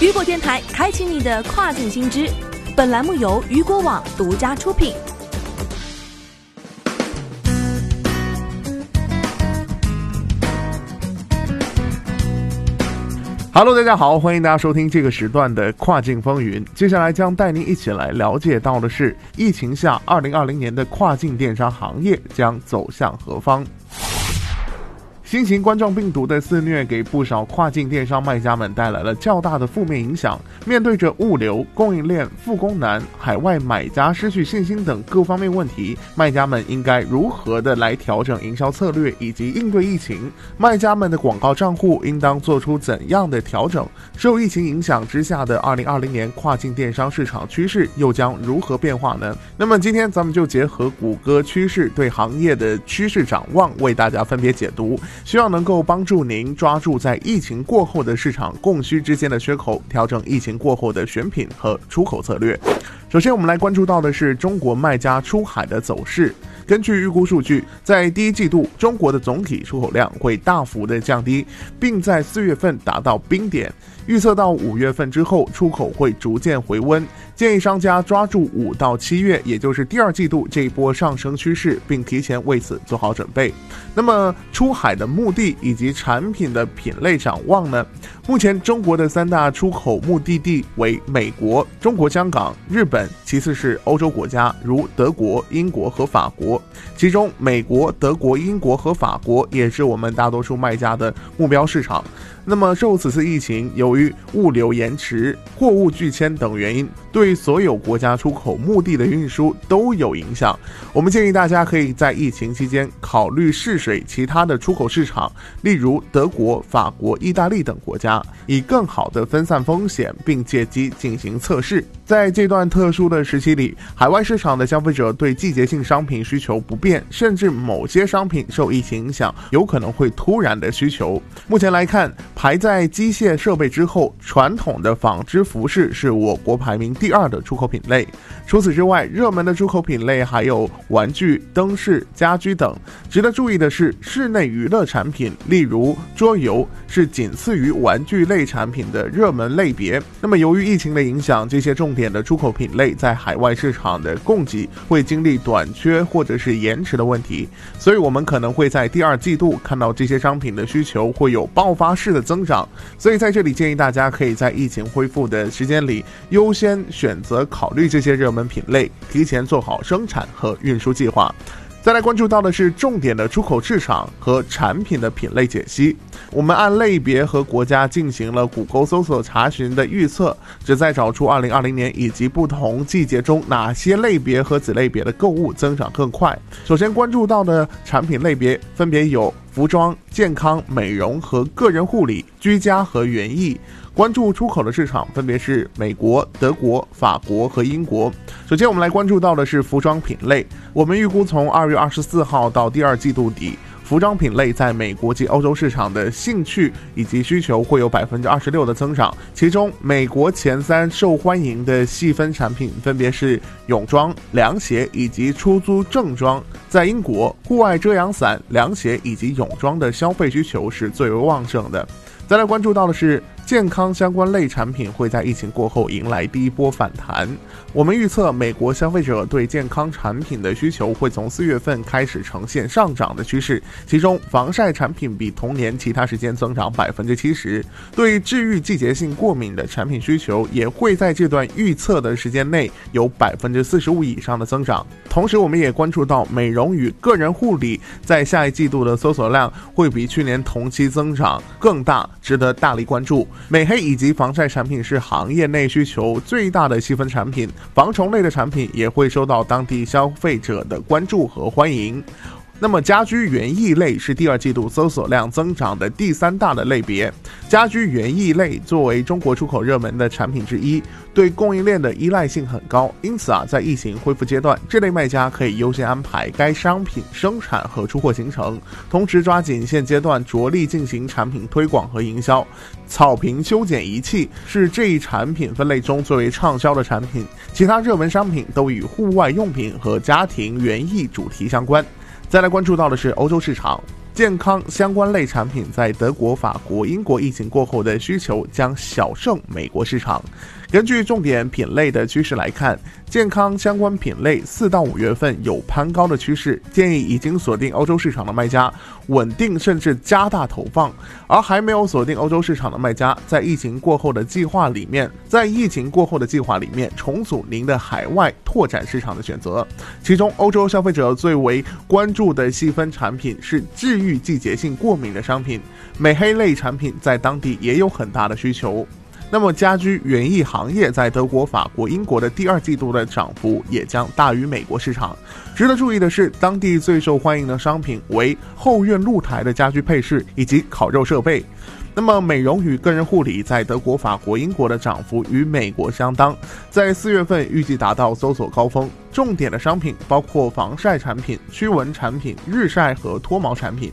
雨果电台开启你的跨境新知，本栏目由雨果网独家出品。Hello，大家好，欢迎大家收听这个时段的跨境风云。接下来将带您一起来了解到的是，疫情下2020年的跨境电商行业将走向何方。新型冠状病毒的肆虐，给不少跨境电商卖家们带来了较大的负面影响。面对着物流、供应链复工难、海外买家失去信心等各方面问题，卖家们应该如何的来调整营销策略以及应对疫情？卖家们的广告账户应当做出怎样的调整？受疫情影响之下的2020年跨境电商市场趋势又将如何变化呢？那么今天咱们就结合谷歌趋势对行业的趋势展望，为大家分别解读。希望能够帮助您抓住在疫情过后的市场供需之间的缺口，调整疫情过后的选品和出口策略。首先，我们来关注到的是中国卖家出海的走势。根据预估数据，在第一季度，中国的总体出口量会大幅的降低，并在四月份达到冰点。预测到五月份之后，出口会逐渐回温。建议商家抓住五到七月，也就是第二季度这一波上升趋势，并提前为此做好准备。那么，出海的目的以及产品的品类展望呢？目前中国的三大出口目的地为美国、中国香港、日本，其次是欧洲国家，如德国、英国和法国。其中，美国、德国、英国和法国也是我们大多数卖家的目标市场。那么，受此次疫情，由于物流延迟、货物拒签等原因，对所有国家出口目的的运输都有影响。我们建议大家可以在疫情期间考虑试水其他的出口市场，例如德国、法国、意大利等国家，以更好的分散风险，并借机进行测试。在这段特殊的时期里，海外市场的消费者对季节性商品需求不变，甚至某些商品受疫情影响，有可能会突然的需求。目前来看，排在机械设备之后，传统的纺织服饰是我国排名第二的出口品类。除此之外，热门的出口品类还有玩具、灯饰、家居等。值得注意的是，室内娱乐产品，例如桌游，是仅次于玩具类产品的热门类别。那么，由于疫情的影响，这些重点。的出口品类在海外市场的供给会经历短缺或者是延迟的问题，所以我们可能会在第二季度看到这些商品的需求会有爆发式的增长。所以在这里建议大家可以在疫情恢复的时间里优先选择考虑这些热门品类，提前做好生产和运输计划。再来关注到的是重点的出口市场和产品的品类解析。我们按类别和国家进行了谷歌搜索查询的预测，旨在找出2020年以及不同季节中哪些类别和子类别的购物增长更快。首先关注到的产品类别分别有服装、健康、美容和个人护理、居家和园艺。关注出口的市场分别是美国、德国、法国和英国。首先，我们来关注到的是服装品类。我们预估从二月二十四号到第二季度底，服装品类在美国及欧洲市场的兴趣以及需求会有百分之二十六的增长。其中，美国前三受欢迎的细分产品分别是泳装、凉鞋以及出租正装。在英国，户外遮阳伞、凉鞋以及泳装的消费需求是最为旺盛的。再来关注到的是。健康相关类产品会在疫情过后迎来第一波反弹。我们预测，美国消费者对健康产品的需求会从四月份开始呈现上涨的趋势，其中防晒产品比同年其他时间增长百分之七十。对治愈季节性过敏的产品需求也会在这段预测的时间内有百分之四十五以上的增长。同时，我们也关注到美容与个人护理在下一季度的搜索量会比去年同期增长更大，值得大力关注。美黑以及防晒产品是行业内需求最大的细分产品，防虫类的产品也会受到当地消费者的关注和欢迎。那么，家居园艺类是第二季度搜索量增长的第三大的类别。家居园艺类作为中国出口热门的产品之一，对供应链的依赖性很高，因此啊，在疫情恢复阶段，这类卖家可以优先安排该商品生产和出货行程，同时抓紧现阶段着力进行产品推广和营销。草坪修剪仪器是这一产品分类中最为畅销的产品，其他热门商品都与户外用品和家庭园艺主题相关。再来关注到的是欧洲市场。健康相关类产品在德国、法国、英国疫情过后的需求将小胜美国市场。根据重点品类的趋势来看，健康相关品类四到五月份有攀高的趋势，建议已经锁定欧洲市场的卖家稳定甚至加大投放，而还没有锁定欧洲市场的卖家，在疫情过后的计划里面，在疫情过后的计划里面重组您的海外拓展市场的选择。其中，欧洲消费者最为关注的细分产品是治愈季节性过敏的商品，美黑类产品在当地也有很大的需求。那么，家居园艺行业在德国、法国、英国的第二季度的涨幅也将大于美国市场。值得注意的是，当地最受欢迎的商品为后院露台的家居配饰以及烤肉设备。那么，美容与个人护理在德国、法国、英国的涨幅与美国相当，在四月份预计达到搜索高峰。重点的商品包括防晒产品、驱蚊产品、日晒和脱毛产品。